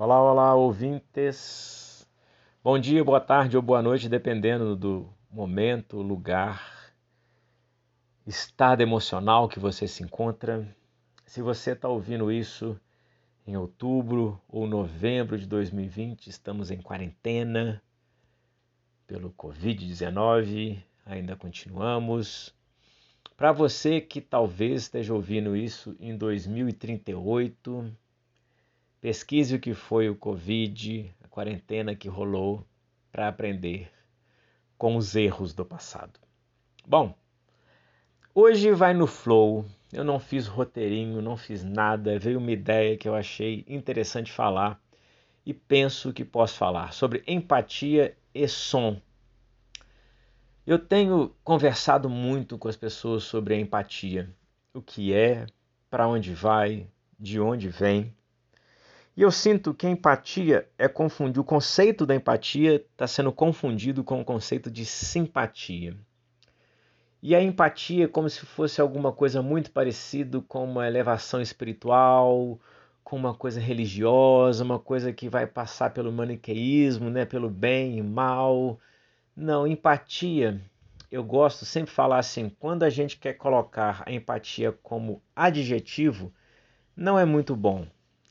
Olá, olá, ouvintes. Bom dia, boa tarde ou boa noite, dependendo do momento, lugar, estado emocional que você se encontra. Se você está ouvindo isso em outubro ou novembro de 2020, estamos em quarentena pelo Covid-19, ainda continuamos. Para você que talvez esteja ouvindo isso em 2038, pesquise o que foi o Covid, a quarentena que rolou, para aprender com os erros do passado. Bom, hoje vai no flow. Eu não fiz roteirinho, não fiz nada, veio uma ideia que eu achei interessante falar e penso que posso falar sobre empatia e som. Eu tenho conversado muito com as pessoas sobre a empatia, o que é, para onde vai, de onde vem. E eu sinto que a empatia é confundir, o conceito da empatia está sendo confundido com o conceito de simpatia. E a empatia é como se fosse alguma coisa muito parecido com uma elevação espiritual, com uma coisa religiosa, uma coisa que vai passar pelo maniqueísmo, né, pelo bem e mal não, empatia, eu gosto sempre falar assim, quando a gente quer colocar a empatia como adjetivo, não é muito bom.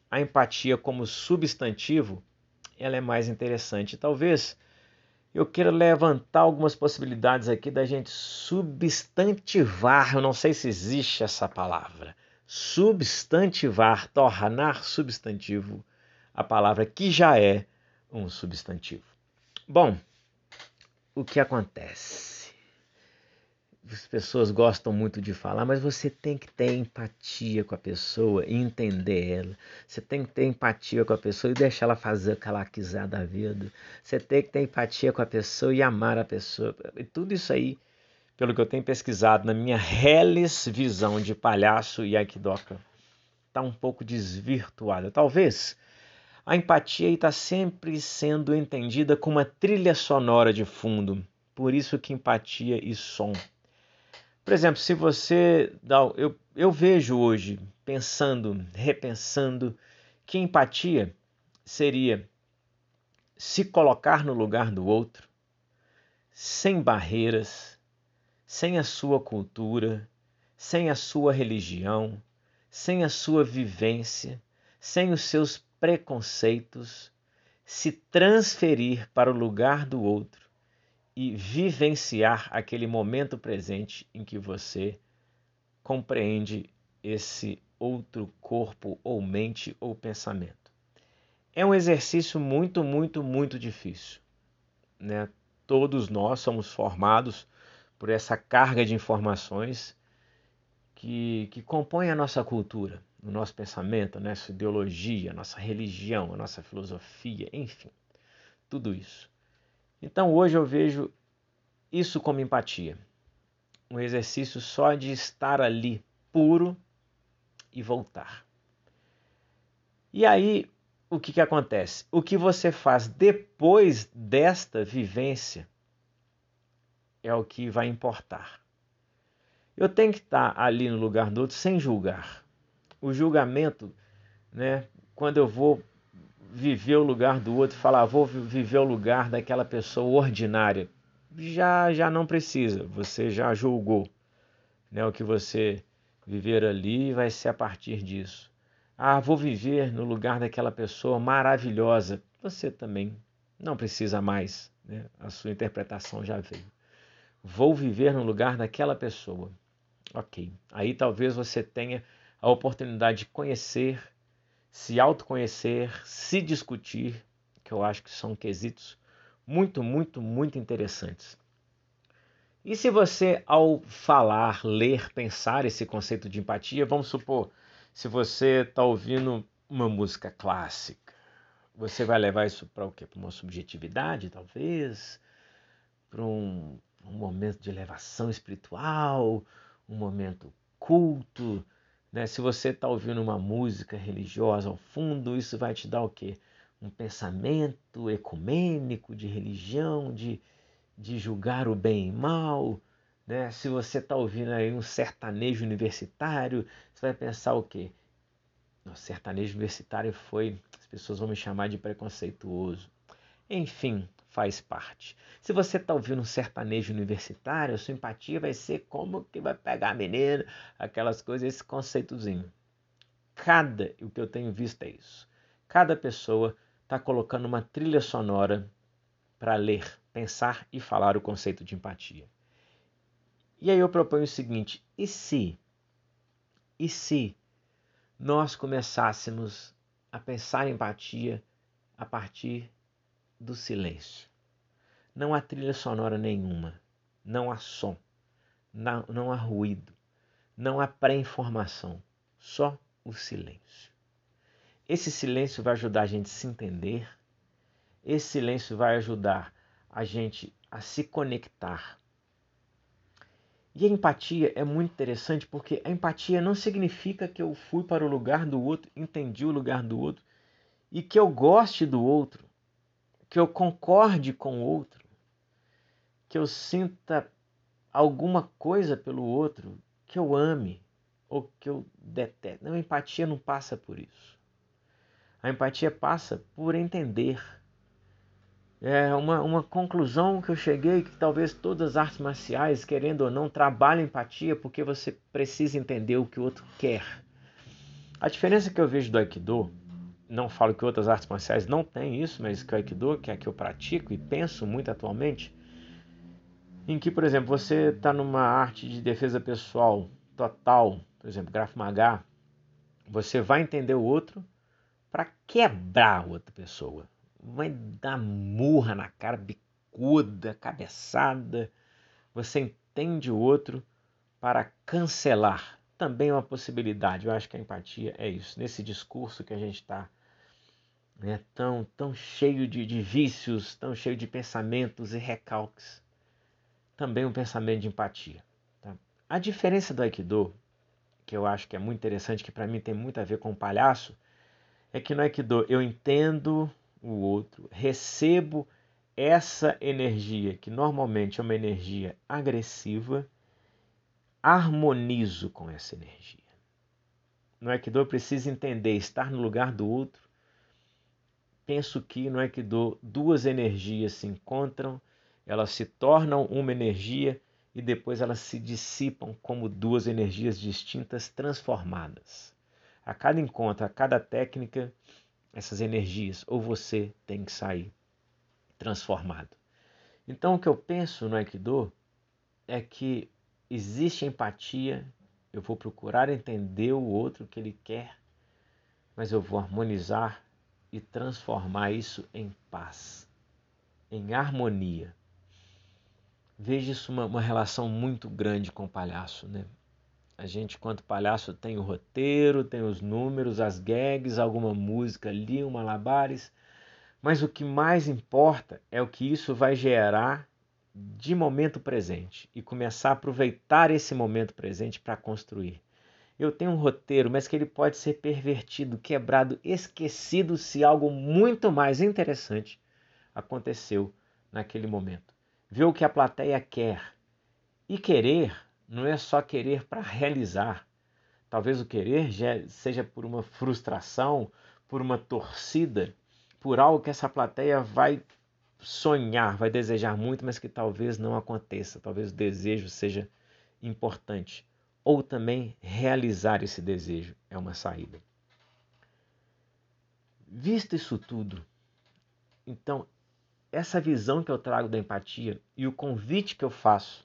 A empatia como substantivo, ela é mais interessante. Talvez eu queira levantar algumas possibilidades aqui da gente substantivar, eu não sei se existe essa palavra, substantivar, tornar substantivo a palavra que já é um substantivo. Bom, o que acontece? As pessoas gostam muito de falar, mas você tem que ter empatia com a pessoa entender ela. Você tem que ter empatia com a pessoa e deixar ela fazer o que ela quiser da vida. Você tem que ter empatia com a pessoa e amar a pessoa. E tudo isso aí, pelo que eu tenho pesquisado na minha reles visão de palhaço e aikidoka, está um pouco desvirtuada. Talvez a empatia está sempre sendo entendida como uma trilha sonora de fundo. Por isso que empatia e som. Por exemplo, se você dá, eu, eu vejo hoje pensando, repensando que empatia seria se colocar no lugar do outro, sem barreiras, sem a sua cultura, sem a sua religião, sem a sua vivência, sem os seus preconceitos, se transferir para o lugar do outro e vivenciar aquele momento presente em que você compreende esse outro corpo ou mente ou pensamento. É um exercício muito, muito, muito difícil. Né? Todos nós somos formados por essa carga de informações que, que compõe a nossa cultura no nosso pensamento, a nossa ideologia, a nossa religião, a nossa filosofia, enfim, tudo isso. Então hoje eu vejo isso como empatia. Um exercício só de estar ali puro e voltar. E aí, o que, que acontece? O que você faz depois desta vivência é o que vai importar. Eu tenho que estar ali no lugar do outro sem julgar o julgamento, né? Quando eu vou viver o lugar do outro, falar, vou viver o lugar daquela pessoa ordinária, já já não precisa, você já julgou, né? O que você viver ali vai ser a partir disso. Ah, vou viver no lugar daquela pessoa maravilhosa. Você também não precisa mais, né? A sua interpretação já veio. Vou viver no lugar daquela pessoa. Ok. Aí talvez você tenha a oportunidade de conhecer, se autoconhecer, se discutir, que eu acho que são quesitos muito, muito, muito interessantes. E se você, ao falar, ler, pensar esse conceito de empatia, vamos supor, se você está ouvindo uma música clássica, você vai levar isso para o quê? Para uma subjetividade, talvez? Para um, um momento de elevação espiritual, um momento culto, né? Se você está ouvindo uma música religiosa ao fundo, isso vai te dar o quê? Um pensamento ecumênico de religião, de, de julgar o bem e mal. Né? Se você está ouvindo aí um sertanejo universitário, você vai pensar o quê? Nosso sertanejo universitário foi, as pessoas vão me chamar de preconceituoso. Enfim, faz parte. Se você está ouvindo um sertanejo universitário, sua empatia vai ser como que vai pegar a menina, aquelas coisas, esse conceitozinho. Cada, o que eu tenho visto é isso. Cada pessoa está colocando uma trilha sonora para ler, pensar e falar o conceito de empatia. E aí eu proponho o seguinte: e se, e se nós começássemos a pensar em empatia a partir do silêncio. Não há trilha sonora nenhuma, não há som, não, não há ruído, não há pré-informação, só o silêncio. Esse silêncio vai ajudar a gente a se entender, esse silêncio vai ajudar a gente a se conectar. E a empatia é muito interessante porque a empatia não significa que eu fui para o lugar do outro, entendi o lugar do outro e que eu goste do outro que eu concorde com o outro, que eu sinta alguma coisa pelo outro, que eu ame ou que eu deteste. Não, a empatia não passa por isso. A empatia passa por entender. É uma, uma conclusão que eu cheguei que talvez todas as artes marciais, querendo ou não, trabalhem empatia porque você precisa entender o que o outro quer. A diferença que eu vejo do Aikido não falo que outras artes marciais não têm isso, mas que o Aikido, que é a que eu pratico e penso muito atualmente, em que, por exemplo, você está numa arte de defesa pessoal total, por exemplo, Graf Maga, você vai entender o outro para quebrar outra pessoa. Vai dar murra na cara, bicuda, cabeçada. Você entende o outro para cancelar. Também é uma possibilidade. Eu acho que a empatia é isso. Nesse discurso que a gente está né, tão, tão cheio de, de vícios, tão cheio de pensamentos e recalques. Também um pensamento de empatia. Tá? A diferença do Aikido, que eu acho que é muito interessante, que para mim tem muito a ver com o palhaço, é que no Aikido eu entendo o outro, recebo essa energia, que normalmente é uma energia agressiva, harmonizo com essa energia. No Aikido eu preciso entender, estar no lugar do outro penso que é que duas energias se encontram, elas se tornam uma energia e depois elas se dissipam como duas energias distintas transformadas. A cada encontro, a cada técnica, essas energias, ou você tem que sair transformado. Então, o que eu penso no Aikido é que existe empatia, eu vou procurar entender o outro que ele quer, mas eu vou harmonizar e transformar isso em paz, em harmonia. Veja isso uma, uma relação muito grande com o palhaço, né? A gente, quanto palhaço, tem o roteiro, tem os números, as gags, alguma música ali, um malabares, mas o que mais importa é o que isso vai gerar de momento presente e começar a aproveitar esse momento presente para construir. Eu tenho um roteiro, mas que ele pode ser pervertido, quebrado, esquecido se algo muito mais interessante aconteceu naquele momento. Ver o que a plateia quer. E querer não é só querer para realizar. Talvez o querer seja por uma frustração, por uma torcida, por algo que essa plateia vai sonhar, vai desejar muito, mas que talvez não aconteça. Talvez o desejo seja importante ou também realizar esse desejo é uma saída. Visto isso tudo, então, essa visão que eu trago da empatia e o convite que eu faço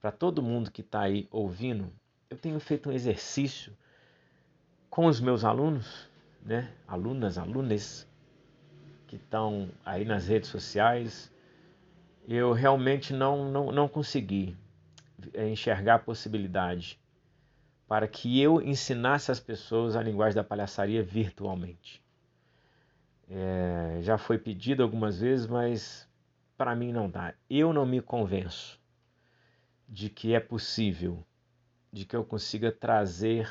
para todo mundo que está aí ouvindo, eu tenho feito um exercício com os meus alunos, né? alunas, alunas que estão aí nas redes sociais. Eu realmente não, não, não consegui é, enxergar a possibilidade para que eu ensinasse as pessoas a linguagem da palhaçaria virtualmente. É, já foi pedido algumas vezes, mas para mim não dá. Eu não me convenço de que é possível, de que eu consiga trazer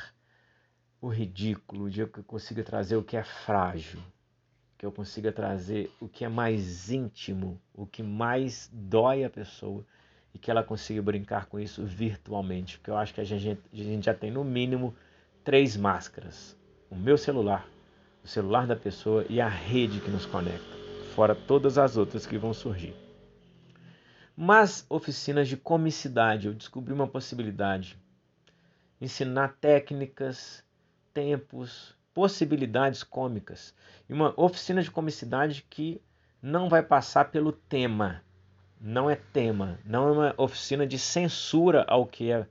o ridículo, de que eu consiga trazer o que é frágil, que eu consiga trazer o que é mais íntimo, o que mais dói a pessoa e que ela consiga brincar com isso virtualmente, porque eu acho que a gente, a gente já tem no mínimo três máscaras. o meu celular, o celular da pessoa e a rede que nos conecta, fora todas as outras que vão surgir. Mas oficinas de comicidade, eu descobri uma possibilidade. Ensinar técnicas, tempos, possibilidades cômicas. E uma oficina de comicidade que não vai passar pelo tema. Não é tema, não é uma oficina de censura ao que é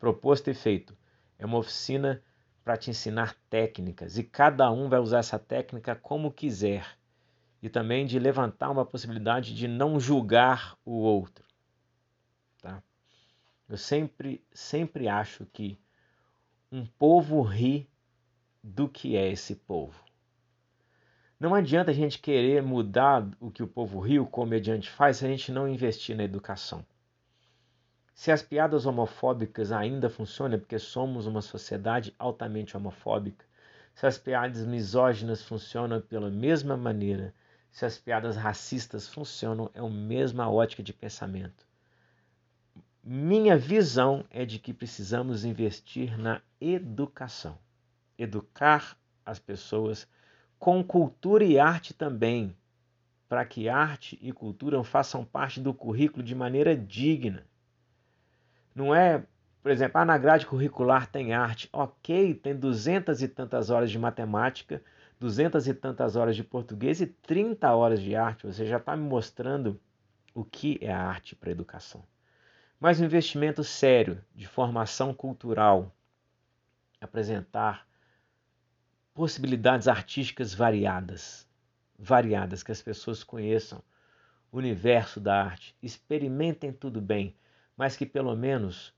proposto e feito. É uma oficina para te ensinar técnicas e cada um vai usar essa técnica como quiser. E também de levantar uma possibilidade de não julgar o outro. Tá? Eu sempre, sempre acho que um povo ri do que é esse povo. Não adianta a gente querer mudar o que o povo rio, o comediante faz, se a gente não investir na educação. Se as piadas homofóbicas ainda funcionam, é porque somos uma sociedade altamente homofóbica. Se as piadas misóginas funcionam pela mesma maneira, se as piadas racistas funcionam, é a mesma ótica de pensamento. Minha visão é de que precisamos investir na educação. Educar as pessoas com cultura e arte também, para que arte e cultura façam parte do currículo de maneira digna. Não é, por exemplo, ah, na grade curricular tem arte. Ok, tem duzentas e tantas horas de matemática, duzentas e tantas horas de português e 30 horas de arte. Você já está me mostrando o que é a arte para a educação. Mas um investimento sério de formação cultural, apresentar possibilidades artísticas variadas, variadas, que as pessoas conheçam o universo da arte, experimentem tudo bem, mas que pelo menos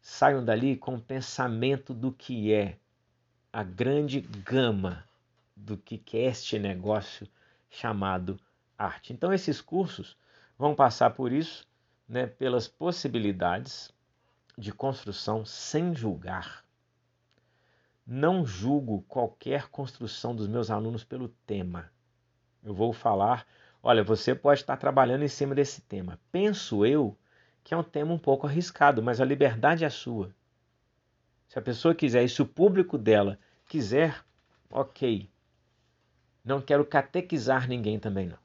saiam dali com o pensamento do que é a grande gama do que é este negócio chamado arte. Então esses cursos vão passar por isso, né, pelas possibilidades de construção sem julgar não julgo qualquer construção dos meus alunos pelo tema. Eu vou falar, olha, você pode estar trabalhando em cima desse tema. Penso eu que é um tema um pouco arriscado, mas a liberdade é sua. Se a pessoa quiser e se o público dela quiser, ok. Não quero catequizar ninguém também, não.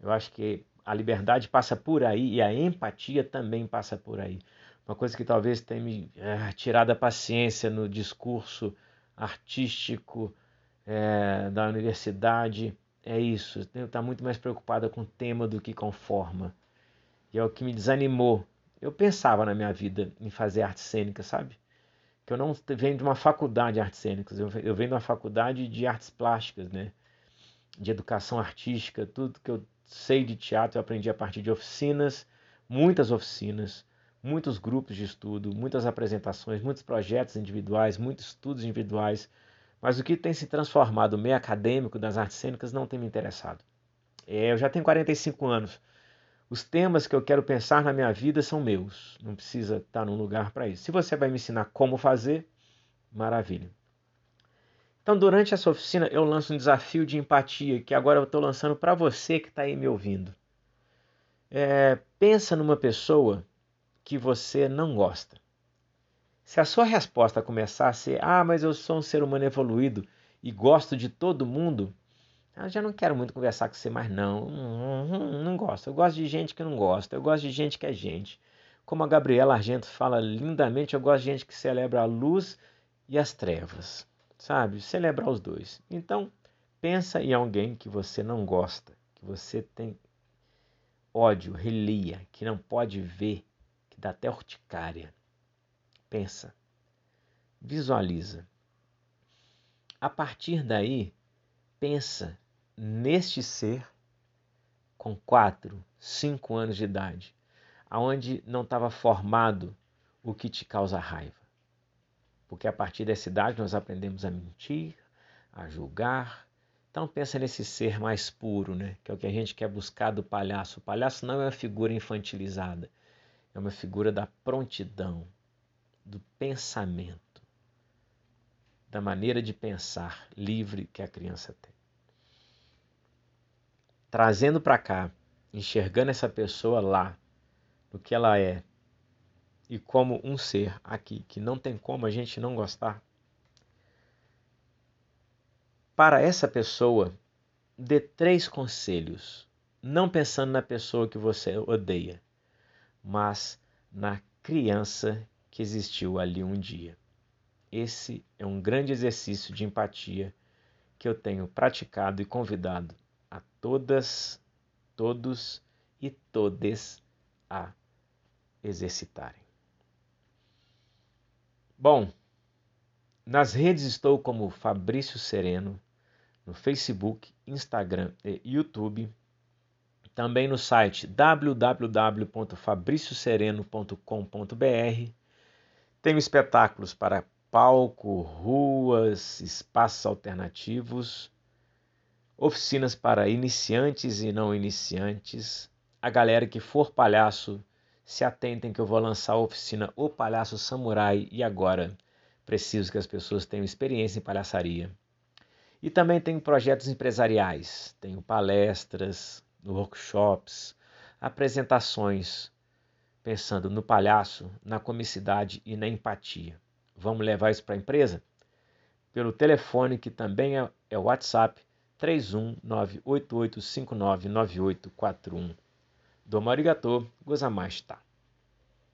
Eu acho que a liberdade passa por aí e a empatia também passa por aí. Uma coisa que talvez tenha me é, tirado a paciência no discurso artístico é, da universidade é isso. Estar muito mais preocupada com o tema do que com forma. E é o que me desanimou. Eu pensava na minha vida em fazer arte cênica, sabe? Que eu não venho de uma faculdade de artes cênicas, eu venho de uma faculdade de artes plásticas, né? De educação artística, tudo que eu sei de teatro eu aprendi a partir de oficinas, muitas oficinas, muitos grupos de estudo, muitas apresentações, muitos projetos individuais, muitos estudos individuais, mas o que tem se transformado no meio acadêmico das artes cênicas não tem me interessado. É, eu já tenho 45 anos. Os temas que eu quero pensar na minha vida são meus. Não precisa estar num lugar para isso. Se você vai me ensinar como fazer, maravilha. Então, durante essa oficina, eu lanço um desafio de empatia que agora eu estou lançando para você que está aí me ouvindo. É, pensa numa pessoa que você não gosta. Se a sua resposta começar a ser: Ah, mas eu sou um ser humano evoluído e gosto de todo mundo, eu já não quero muito conversar com você mais, não. Não, não, não gosto. Eu gosto de gente que não gosta. Eu gosto de gente que é gente. Como a Gabriela Argento fala lindamente, eu gosto de gente que celebra a luz e as trevas. Sabe? Celebrar os dois. Então, pensa em alguém que você não gosta, que você tem ódio, relia, que não pode ver, que dá até urticária. Pensa, visualiza. A partir daí, pensa neste ser com quatro, cinco anos de idade, aonde não estava formado o que te causa raiva. Porque a partir dessa idade nós aprendemos a mentir, a julgar. Então pensa nesse ser mais puro, né? que é o que a gente quer buscar do palhaço. O palhaço não é uma figura infantilizada, é uma figura da prontidão, do pensamento, da maneira de pensar livre que a criança tem. Trazendo para cá, enxergando essa pessoa lá, o que ela é, e como um ser aqui, que não tem como a gente não gostar, para essa pessoa, dê três conselhos, não pensando na pessoa que você odeia, mas na criança que existiu ali um dia. Esse é um grande exercício de empatia que eu tenho praticado e convidado todas, todos e todes a exercitarem. Bom, nas redes estou como Fabrício Sereno, no Facebook, Instagram e YouTube. Também no site www.fabriciosereno.com.br. Tenho espetáculos para palco, ruas, espaços alternativos, oficinas para iniciantes e não iniciantes. A galera que for palhaço, se atentem que eu vou lançar a oficina O Palhaço Samurai e agora preciso que as pessoas tenham experiência em palhaçaria. E também tenho projetos empresariais, tenho palestras, workshops, apresentações, pensando no palhaço, na comicidade e na empatia. Vamos levar isso para a empresa? Pelo telefone que também é, é WhatsApp 31988599841. Domo arigato, gozamashita.